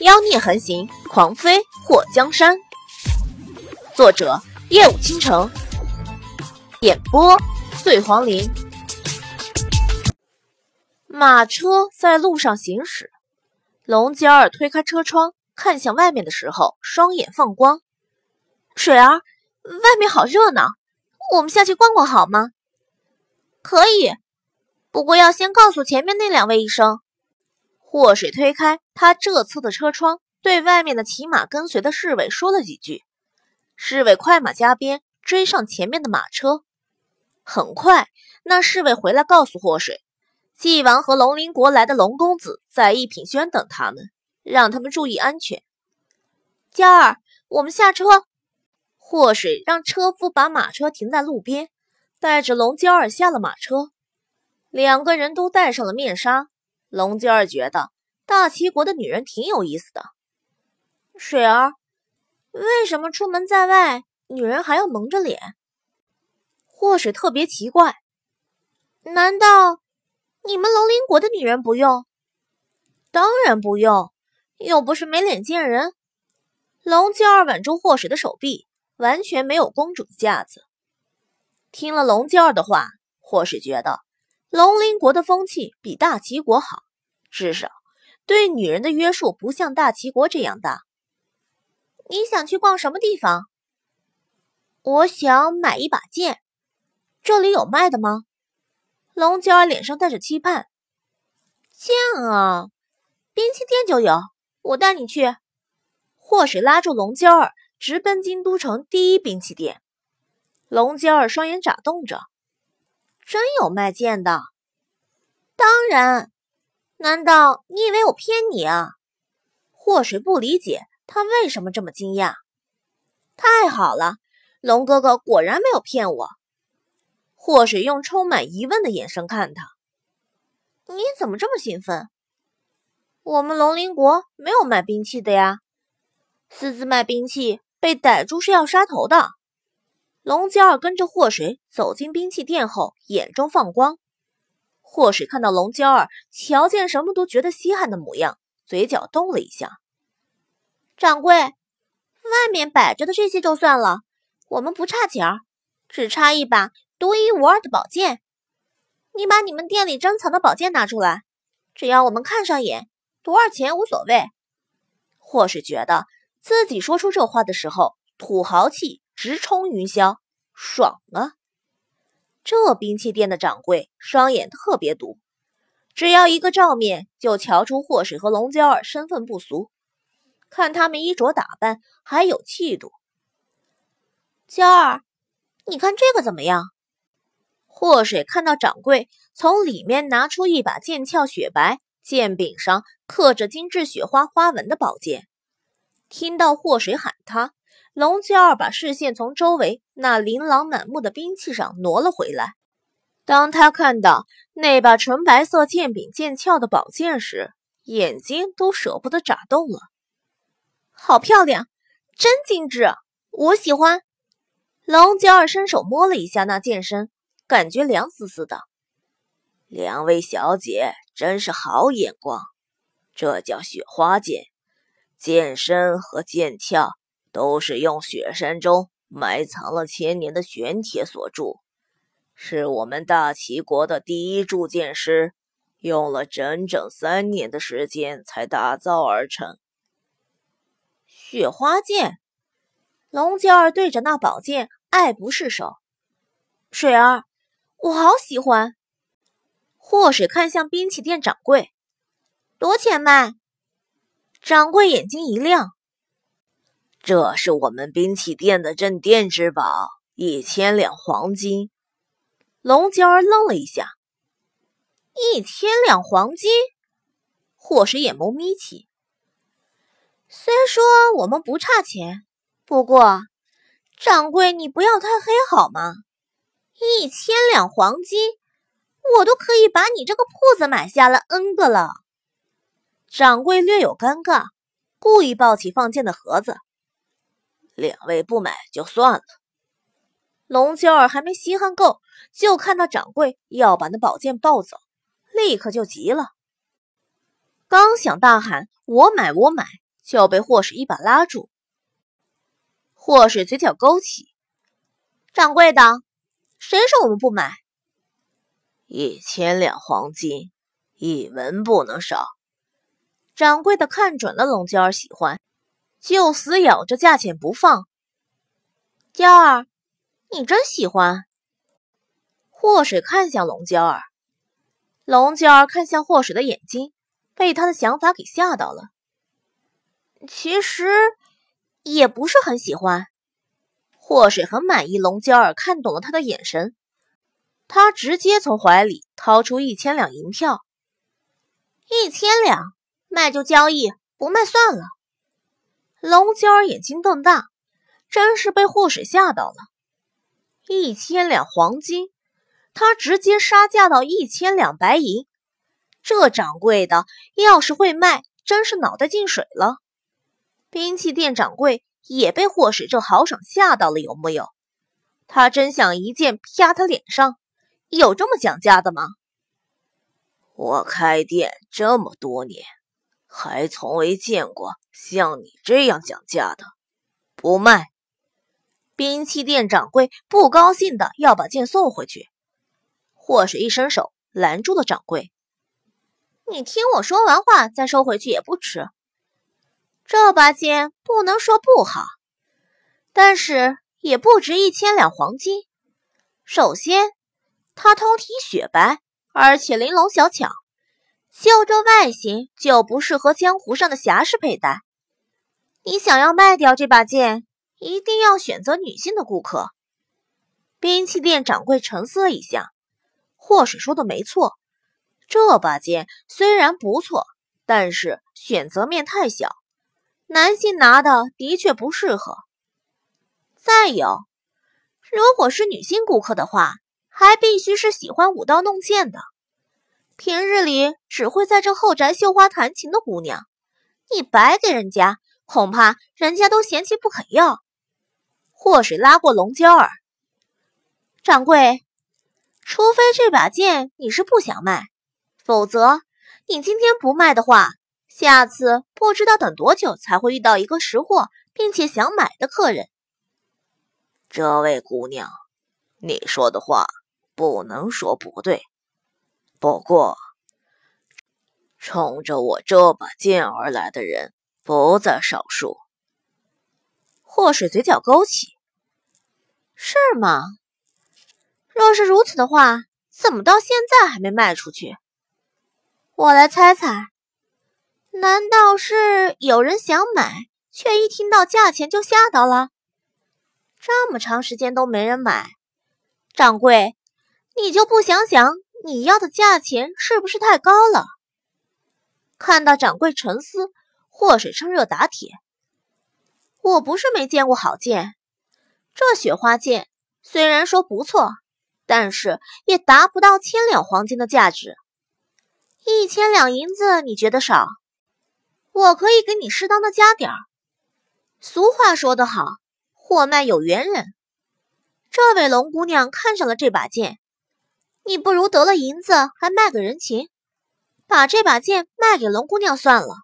妖孽横行，狂飞祸江山。作者：夜舞倾城，演播：醉黄林。马车在路上行驶，龙娇儿推开车窗，看向外面的时候，双眼放光。水儿，外面好热闹，我们下去逛逛好吗？可以，不过要先告诉前面那两位一声。祸水推开他这侧的车窗，对外面的骑马跟随的侍卫说了几句。侍卫快马加鞭追上前面的马车。很快，那侍卫回来告诉祸水，纪王和龙鳞国来的龙公子在一品轩等他们，让他们注意安全。娇儿，我们下车。祸水让车夫把马车停在路边，带着龙娇儿下了马车。两个人都戴上了面纱。龙娇儿觉得大齐国的女人挺有意思的。水儿，为什么出门在外，女人还要蒙着脸？祸水特别奇怪。难道你们龙鳞国的女人不用？当然不用，又不是没脸见人。龙娇儿挽住祸水的手臂，完全没有公主的架子。听了龙娇儿的话，祸水觉得龙鳞国的风气比大齐国好。至少，对女人的约束不像大齐国这样大。你想去逛什么地方？我想买一把剑，这里有卖的吗？龙娇儿脸上带着期盼。剑啊，兵器店就有，我带你去。祸水拉住龙娇儿，直奔京都城第一兵器店。龙娇儿双眼眨动着，真有卖剑的？当然。难道你以为我骗你啊？祸水不理解他为什么这么惊讶。太好了，龙哥哥果然没有骗我。祸水用充满疑问的眼神看他。你怎么这么兴奋？我们龙鳞国没有卖兵器的呀。私自卖兵器被逮住是要杀头的。龙娇儿跟着祸水走进兵器店后，眼中放光。祸水看到龙娇儿瞧见什么都觉得稀罕的模样，嘴角动了一下。掌柜，外面摆着的这些就算了，我们不差钱儿，只差一把独一无二的宝剑。你把你们店里珍藏的宝剑拿出来，只要我们看上眼，多少钱无所谓。祸水觉得自己说出这话的时候，土豪气直冲云霄，爽啊！这兵器店的掌柜双眼特别毒，只要一个照面就瞧出祸水和龙娇儿身份不俗。看他们衣着打扮，还有气度。娇儿，你看这个怎么样？祸水看到掌柜从里面拿出一把剑鞘雪白、剑柄上刻着精致雪花花纹的宝剑，听到祸水喊他。龙娇儿把视线从周围那琳琅满目的兵器上挪了回来。当他看到那把纯白色剑柄剑鞘的宝剑时，眼睛都舍不得眨动了。好漂亮，真精致，我喜欢。龙娇儿伸手摸了一下那剑身，感觉凉丝丝的。两位小姐真是好眼光，这叫雪花剑，剑身和剑鞘。都是用雪山中埋藏了千年的玄铁所铸，是我们大齐国的第一铸剑师用了整整三年的时间才打造而成。雪花剑，龙娇儿对着那宝剑爱不释手。水儿，我好喜欢。祸水看向兵器店掌柜，多钱卖？掌柜眼睛一亮。这是我们兵器店的镇店之宝，一千两黄金。龙娇儿愣了一下，一千两黄金。祸水眼眸眯起。虽说我们不差钱，不过掌柜你不要太黑好吗？一千两黄金，我都可以把你这个铺子买下来 N 个了。掌柜略有尴尬，故意抱起放剑的盒子。两位不买就算了。龙娇儿还没稀罕够，就看到掌柜要把那宝剑抱走，立刻就急了。刚想大喊“我买我买”，就被霍水一把拉住。霍水嘴角勾起：“掌柜的，谁说我们不买？一千两黄金，一文不能少。”掌柜的看准了龙娇儿喜欢，就死咬着价钱不放。娇儿，你真喜欢？祸水看向龙娇儿，龙娇儿看向祸水的眼睛，被他的想法给吓到了。其实也不是很喜欢。祸水很满意龙娇儿看懂了他的眼神，他直接从怀里掏出一千两银票，一千两。卖就交易，不卖算了。龙娇儿眼睛瞪大，真是被祸水吓到了。一千两黄金，他直接杀价到一千两白银。这掌柜的要是会卖，真是脑袋进水了。兵器店掌柜也被祸水这豪爽吓到了，有木有？他真想一剑啪他脸上。有这么讲价的吗？我开店这么多年。还从未见过像你这样讲价的，不卖！兵器店掌柜不高兴的要把剑送回去，祸水一伸手拦住了掌柜：“你听我说完话再收回去也不迟。这把剑不能说不好，但是也不值一千两黄金。首先，它通体雪白，而且玲珑小巧。”就这外形就不适合江湖上的侠士佩戴。你想要卖掉这把剑，一定要选择女性的顾客。兵器店掌柜沉思了一下，祸水说的没错，这把剑虽然不错，但是选择面太小，男性拿的的确不适合。再有，如果是女性顾客的话，还必须是喜欢舞刀弄剑的。平日里只会在这后宅绣花弹琴的姑娘，你白给人家，恐怕人家都嫌弃不肯要。祸水拉过龙娇儿，掌柜，除非这把剑你是不想卖，否则你今天不卖的话，下次不知道等多久才会遇到一个识货并且想买的客人。这位姑娘，你说的话不能说不对。不过，冲着我这把剑而来的人不在少数。祸水嘴角勾起，是吗？若是如此的话，怎么到现在还没卖出去？我来猜猜，难道是有人想买，却一听到价钱就吓到了？这么长时间都没人买，掌柜，你就不想想？你要的价钱是不是太高了？看到掌柜沉思，祸水趁热打铁：“我不是没见过好剑，这雪花剑虽然说不错，但是也达不到千两黄金的价值。一千两银子你觉得少？我可以给你适当的加点儿。俗话说得好，货卖有缘人。这位龙姑娘看上了这把剑。”你不如得了银子，还卖个人情，把这把剑卖给龙姑娘算了。